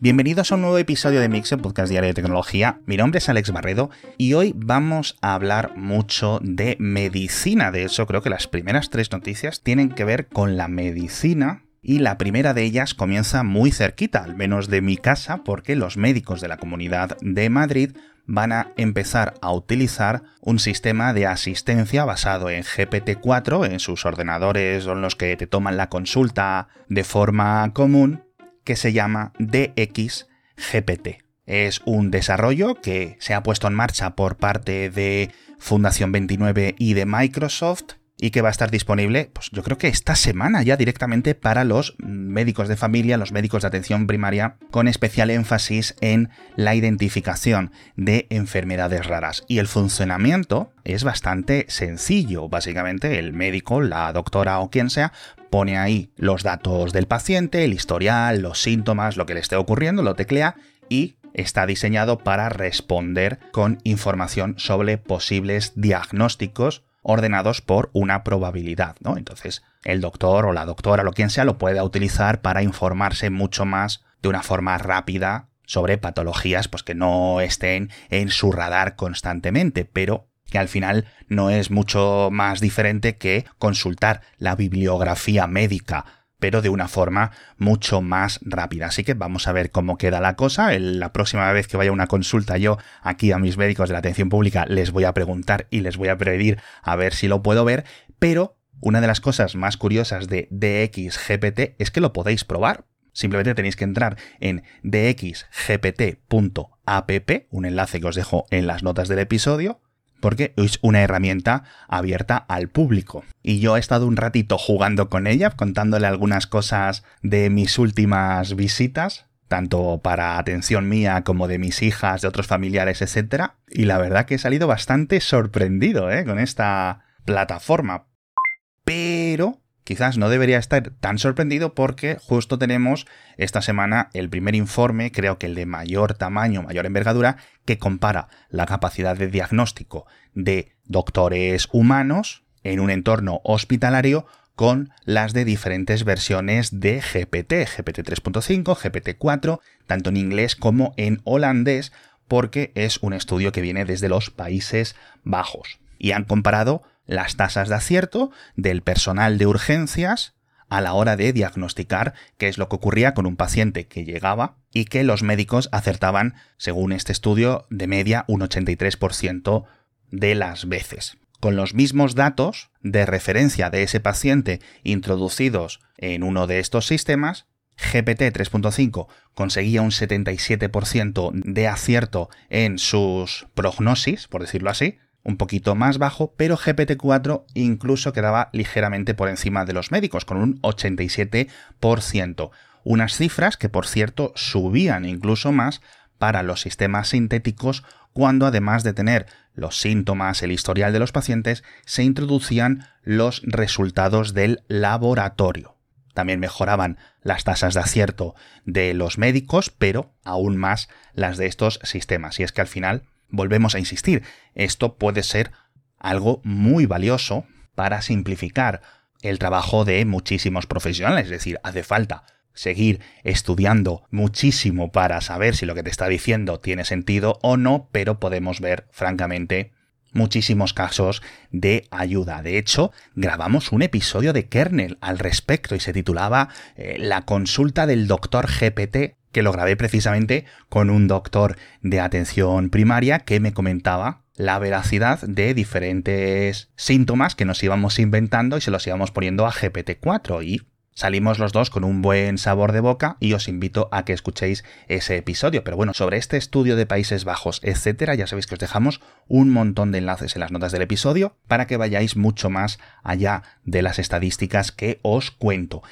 Bienvenidos a un nuevo episodio de Mix, podcast diario de tecnología. Mi nombre es Alex Barredo y hoy vamos a hablar mucho de medicina. De hecho, creo que las primeras tres noticias tienen que ver con la medicina y la primera de ellas comienza muy cerquita, al menos de mi casa, porque los médicos de la Comunidad de Madrid van a empezar a utilizar un sistema de asistencia basado en GPT-4 en sus ordenadores en los que te toman la consulta de forma común, que se llama DXGPT. Es un desarrollo que se ha puesto en marcha por parte de Fundación 29 y de Microsoft y que va a estar disponible, pues yo creo que esta semana ya directamente para los médicos de familia, los médicos de atención primaria, con especial énfasis en la identificación de enfermedades raras. Y el funcionamiento es bastante sencillo. Básicamente el médico, la doctora o quien sea, pone ahí los datos del paciente, el historial, los síntomas, lo que le esté ocurriendo, lo teclea y está diseñado para responder con información sobre posibles diagnósticos ordenados por una probabilidad, ¿no? Entonces, el doctor o la doctora, lo quien sea, lo puede utilizar para informarse mucho más de una forma rápida sobre patologías pues que no estén en su radar constantemente, pero que al final no es mucho más diferente que consultar la bibliografía médica pero de una forma mucho más rápida. Así que vamos a ver cómo queda la cosa. La próxima vez que vaya a una consulta yo aquí a mis médicos de la atención pública les voy a preguntar y les voy a pedir a ver si lo puedo ver, pero una de las cosas más curiosas de DXGPT es que lo podéis probar. Simplemente tenéis que entrar en dxgpt.app, un enlace que os dejo en las notas del episodio, porque es una herramienta abierta al público. Y yo he estado un ratito jugando con ella, contándole algunas cosas de mis últimas visitas, tanto para atención mía como de mis hijas, de otros familiares, etc. Y la verdad que he salido bastante sorprendido ¿eh? con esta plataforma. Pero quizás no debería estar tan sorprendido porque justo tenemos esta semana el primer informe, creo que el de mayor tamaño, mayor envergadura, que compara la capacidad de diagnóstico de doctores humanos en un entorno hospitalario con las de diferentes versiones de GPT, GPT 3.5, GPT 4, tanto en inglés como en holandés, porque es un estudio que viene desde los Países Bajos. Y han comparado las tasas de acierto del personal de urgencias a la hora de diagnosticar qué es lo que ocurría con un paciente que llegaba y que los médicos acertaban, según este estudio, de media un 83% de las veces. Con los mismos datos de referencia de ese paciente introducidos en uno de estos sistemas, GPT 3.5 conseguía un 77% de acierto en sus prognosis, por decirlo así, un poquito más bajo, pero GPT-4 incluso quedaba ligeramente por encima de los médicos, con un 87%. Unas cifras que, por cierto, subían incluso más para los sistemas sintéticos cuando además de tener los síntomas, el historial de los pacientes, se introducían los resultados del laboratorio. También mejoraban las tasas de acierto de los médicos, pero aún más las de estos sistemas. Y es que al final Volvemos a insistir, esto puede ser algo muy valioso para simplificar el trabajo de muchísimos profesionales, es decir, hace falta seguir estudiando muchísimo para saber si lo que te está diciendo tiene sentido o no, pero podemos ver, francamente, muchísimos casos de ayuda. De hecho, grabamos un episodio de Kernel al respecto y se titulaba eh, La consulta del doctor GPT que lo grabé precisamente con un doctor de atención primaria que me comentaba la veracidad de diferentes síntomas que nos íbamos inventando y se los íbamos poniendo a GPT-4 y salimos los dos con un buen sabor de boca y os invito a que escuchéis ese episodio. Pero bueno, sobre este estudio de Países Bajos, etcétera, ya sabéis que os dejamos un montón de enlaces en las notas del episodio para que vayáis mucho más allá de las estadísticas que os cuento.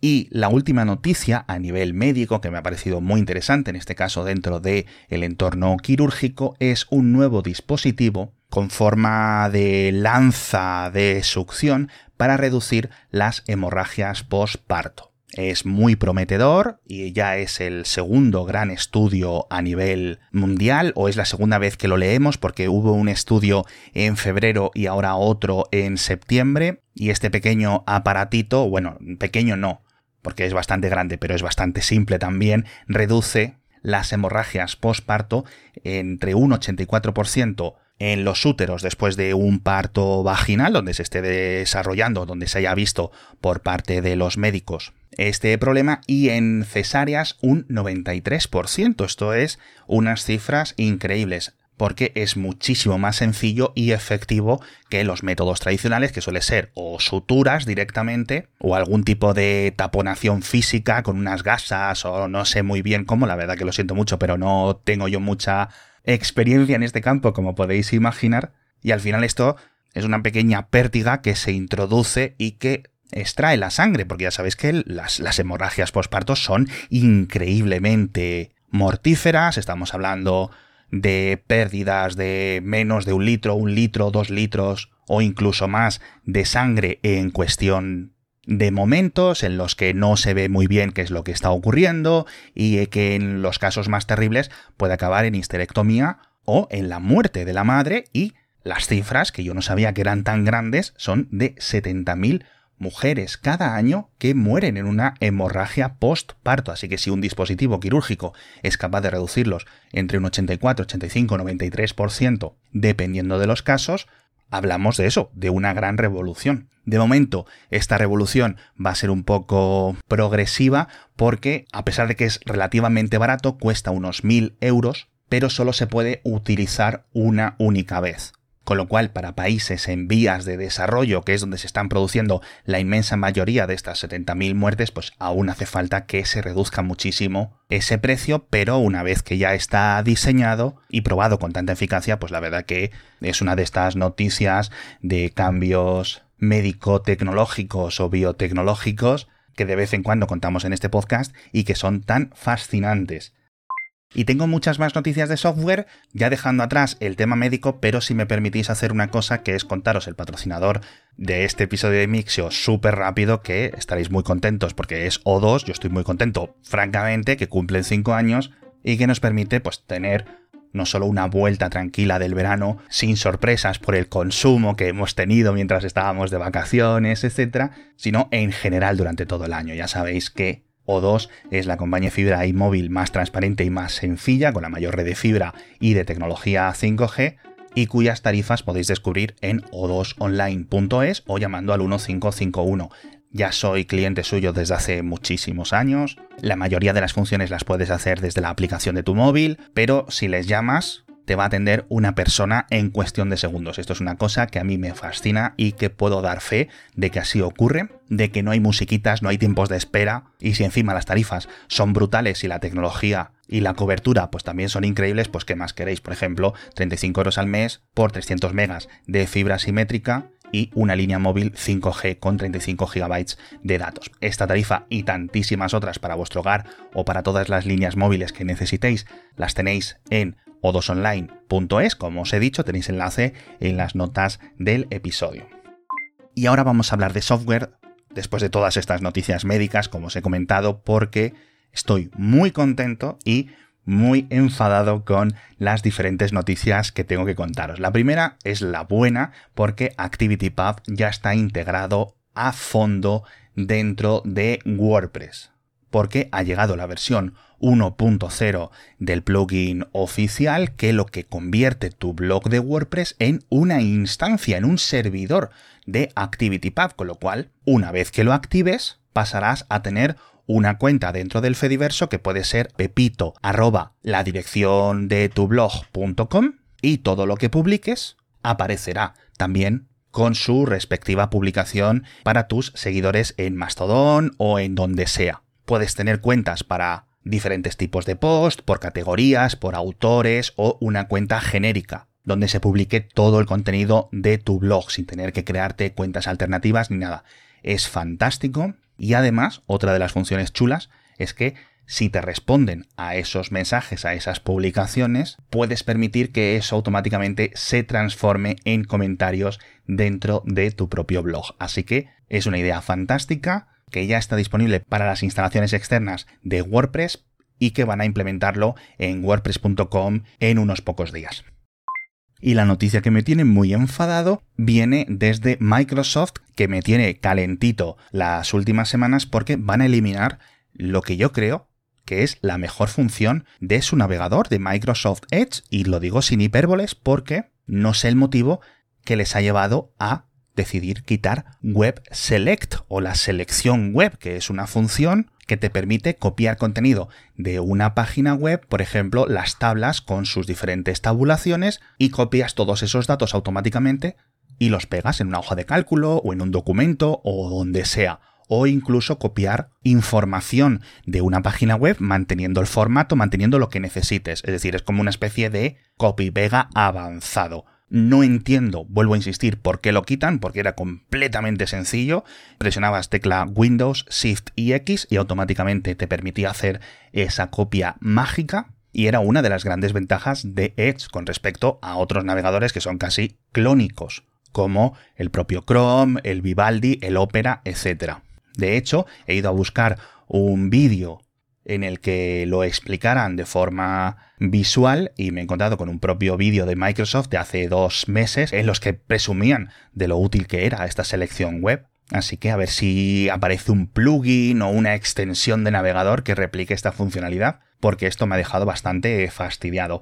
Y la última noticia a nivel médico que me ha parecido muy interesante, en este caso dentro del el entorno quirúrgico, es un nuevo dispositivo con forma de lanza de succión para reducir las hemorragias postparto. Es muy prometedor y ya es el segundo gran estudio a nivel mundial o es la segunda vez que lo leemos porque hubo un estudio en febrero y ahora otro en septiembre y este pequeño aparatito, bueno, pequeño no, porque es bastante grande, pero es bastante simple también, reduce las hemorragias postparto entre un 84% en los úteros después de un parto vaginal donde se esté desarrollando, donde se haya visto por parte de los médicos este problema y en cesáreas un 93%. Esto es unas cifras increíbles porque es muchísimo más sencillo y efectivo que los métodos tradicionales, que suele ser o suturas directamente, o algún tipo de taponación física con unas gasas, o no sé muy bien cómo, la verdad que lo siento mucho, pero no tengo yo mucha experiencia en este campo, como podéis imaginar, y al final esto es una pequeña pértiga que se introduce y que extrae la sangre, porque ya sabéis que las, las hemorragias postparto son increíblemente mortíferas, estamos hablando de pérdidas de menos de un litro, un litro, dos litros o incluso más de sangre en cuestión de momentos en los que no se ve muy bien qué es lo que está ocurriendo y que en los casos más terribles puede acabar en histerectomía o en la muerte de la madre y las cifras, que yo no sabía que eran tan grandes, son de 70.000 mujeres cada año que mueren en una hemorragia postparto. Así que si un dispositivo quirúrgico es capaz de reducirlos entre un 84, 85, 93%, dependiendo de los casos, hablamos de eso, de una gran revolución. De momento, esta revolución va a ser un poco progresiva porque, a pesar de que es relativamente barato, cuesta unos 1.000 euros, pero solo se puede utilizar una única vez con lo cual para países en vías de desarrollo, que es donde se están produciendo la inmensa mayoría de estas 70.000 muertes, pues aún hace falta que se reduzca muchísimo ese precio, pero una vez que ya está diseñado y probado con tanta eficacia, pues la verdad que es una de estas noticias de cambios médico-tecnológicos o biotecnológicos que de vez en cuando contamos en este podcast y que son tan fascinantes. Y tengo muchas más noticias de software, ya dejando atrás el tema médico, pero si me permitís hacer una cosa que es contaros el patrocinador de este episodio de Mixio súper rápido, que estaréis muy contentos porque es O2, yo estoy muy contento, francamente, que cumplen 5 años y que nos permite pues tener no solo una vuelta tranquila del verano, sin sorpresas por el consumo que hemos tenido mientras estábamos de vacaciones, etc., sino en general durante todo el año. Ya sabéis que o2 es la compañía fibra y móvil más transparente y más sencilla, con la mayor red de fibra y de tecnología 5G, y cuyas tarifas podéis descubrir en o2online.es o llamando al 1551. Ya soy cliente suyo desde hace muchísimos años. La mayoría de las funciones las puedes hacer desde la aplicación de tu móvil, pero si les llamas, te va a atender una persona en cuestión de segundos. Esto es una cosa que a mí me fascina y que puedo dar fe de que así ocurre, de que no hay musiquitas, no hay tiempos de espera y si encima las tarifas son brutales y la tecnología y la cobertura pues también son increíbles, pues qué más queréis, por ejemplo, 35 euros al mes por 300 megas de fibra simétrica y una línea móvil 5G con 35 GB de datos. Esta tarifa y tantísimas otras para vuestro hogar o para todas las líneas móviles que necesitéis las tenéis en o2online.es, como os he dicho, tenéis enlace en las notas del episodio. Y ahora vamos a hablar de software, después de todas estas noticias médicas, como os he comentado, porque estoy muy contento y muy enfadado con las diferentes noticias que tengo que contaros. La primera es la buena porque ActivityPub ya está integrado a fondo dentro de WordPress, porque ha llegado la versión 1.0 del plugin oficial que lo que convierte tu blog de WordPress en una instancia, en un servidor de ActivityPub, con lo cual, una vez que lo actives, pasarás a tener una cuenta dentro del Fediverso que puede ser pepito arroba la dirección de tu blog.com y todo lo que publiques aparecerá también con su respectiva publicación para tus seguidores en Mastodon o en donde sea. Puedes tener cuentas para diferentes tipos de post, por categorías, por autores o una cuenta genérica, donde se publique todo el contenido de tu blog sin tener que crearte cuentas alternativas ni nada. Es fantástico y además otra de las funciones chulas es que si te responden a esos mensajes, a esas publicaciones, puedes permitir que eso automáticamente se transforme en comentarios dentro de tu propio blog. Así que es una idea fantástica que ya está disponible para las instalaciones externas de WordPress y que van a implementarlo en wordpress.com en unos pocos días. Y la noticia que me tiene muy enfadado viene desde Microsoft, que me tiene calentito las últimas semanas porque van a eliminar lo que yo creo que es la mejor función de su navegador de Microsoft Edge. Y lo digo sin hipérboles porque no sé el motivo que les ha llevado a decidir quitar Web Select o la selección web, que es una función que te permite copiar contenido de una página web, por ejemplo, las tablas con sus diferentes tabulaciones y copias todos esos datos automáticamente y los pegas en una hoja de cálculo o en un documento o donde sea. O incluso copiar información de una página web manteniendo el formato, manteniendo lo que necesites. Es decir, es como una especie de copy-pega avanzado. No entiendo, vuelvo a insistir, por qué lo quitan, porque era completamente sencillo. Presionabas tecla Windows, Shift y X y automáticamente te permitía hacer esa copia mágica. Y era una de las grandes ventajas de Edge con respecto a otros navegadores que son casi clónicos, como el propio Chrome, el Vivaldi, el Opera, etc. De hecho, he ido a buscar un vídeo en el que lo explicaran de forma visual y me he encontrado con un propio vídeo de Microsoft de hace dos meses en los que presumían de lo útil que era esta selección web. Así que a ver si aparece un plugin o una extensión de navegador que replique esta funcionalidad, porque esto me ha dejado bastante fastidiado.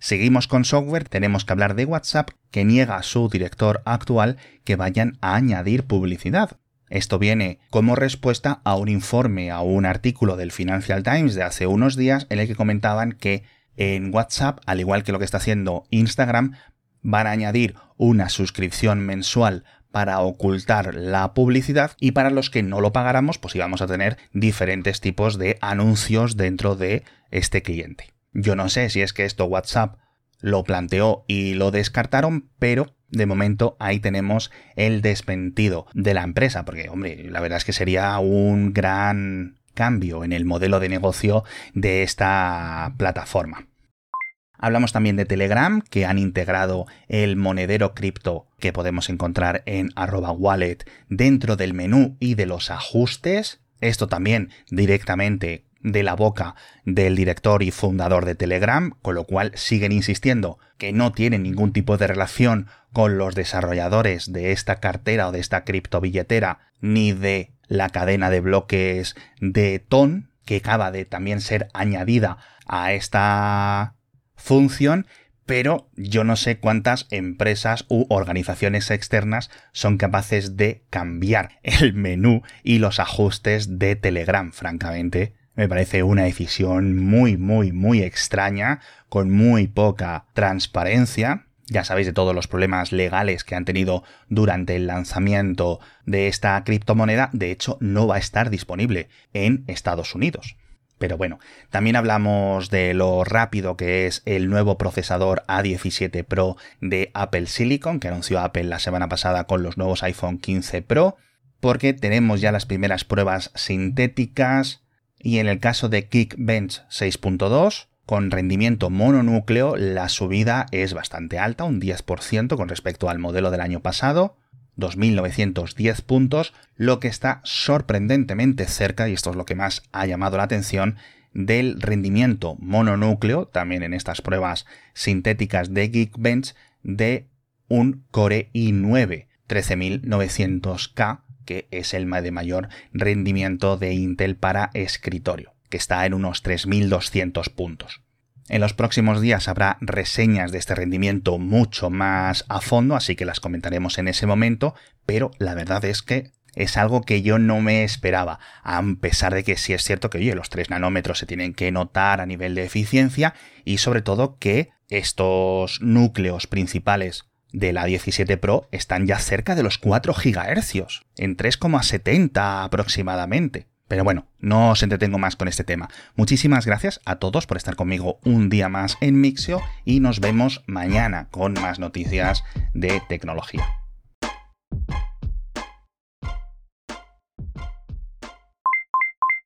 Seguimos con software, tenemos que hablar de WhatsApp que niega a su director actual que vayan a añadir publicidad. Esto viene como respuesta a un informe, a un artículo del Financial Times de hace unos días en el que comentaban que en WhatsApp, al igual que lo que está haciendo Instagram, van a añadir una suscripción mensual para ocultar la publicidad y para los que no lo pagáramos pues íbamos a tener diferentes tipos de anuncios dentro de este cliente. Yo no sé si es que esto WhatsApp lo planteó y lo descartaron, pero de momento ahí tenemos el desmentido de la empresa, porque, hombre, la verdad es que sería un gran cambio en el modelo de negocio de esta plataforma. Hablamos también de Telegram, que han integrado el monedero cripto que podemos encontrar en arroba wallet dentro del menú y de los ajustes. Esto también directamente de la boca del director y fundador de Telegram, con lo cual siguen insistiendo que no tienen ningún tipo de relación con los desarrolladores de esta cartera o de esta criptobilletera, ni de la cadena de bloques de TON, que acaba de también ser añadida a esta función, pero yo no sé cuántas empresas u organizaciones externas son capaces de cambiar el menú y los ajustes de Telegram, francamente me parece una decisión muy, muy, muy extraña, con muy poca transparencia. Ya sabéis de todos los problemas legales que han tenido durante el lanzamiento de esta criptomoneda. De hecho, no va a estar disponible en Estados Unidos. Pero bueno, también hablamos de lo rápido que es el nuevo procesador A17 Pro de Apple Silicon que anunció Apple la semana pasada con los nuevos iPhone 15 Pro, porque tenemos ya las primeras pruebas sintéticas, y en el caso de Geekbench 6.2, con rendimiento mononúcleo, la subida es bastante alta, un 10% con respecto al modelo del año pasado, 2.910 puntos, lo que está sorprendentemente cerca, y esto es lo que más ha llamado la atención, del rendimiento mononúcleo, también en estas pruebas sintéticas de Geekbench, de un Core i9 13900K que es el de mayor rendimiento de Intel para escritorio, que está en unos 3200 puntos. En los próximos días habrá reseñas de este rendimiento mucho más a fondo, así que las comentaremos en ese momento, pero la verdad es que es algo que yo no me esperaba, a pesar de que sí es cierto que los 3 nanómetros se tienen que notar a nivel de eficiencia y sobre todo que estos núcleos principales de la 17 Pro están ya cerca de los 4 GHz, en 3,70 aproximadamente. Pero bueno, no os entretengo más con este tema. Muchísimas gracias a todos por estar conmigo un día más en Mixio y nos vemos mañana con más noticias de tecnología.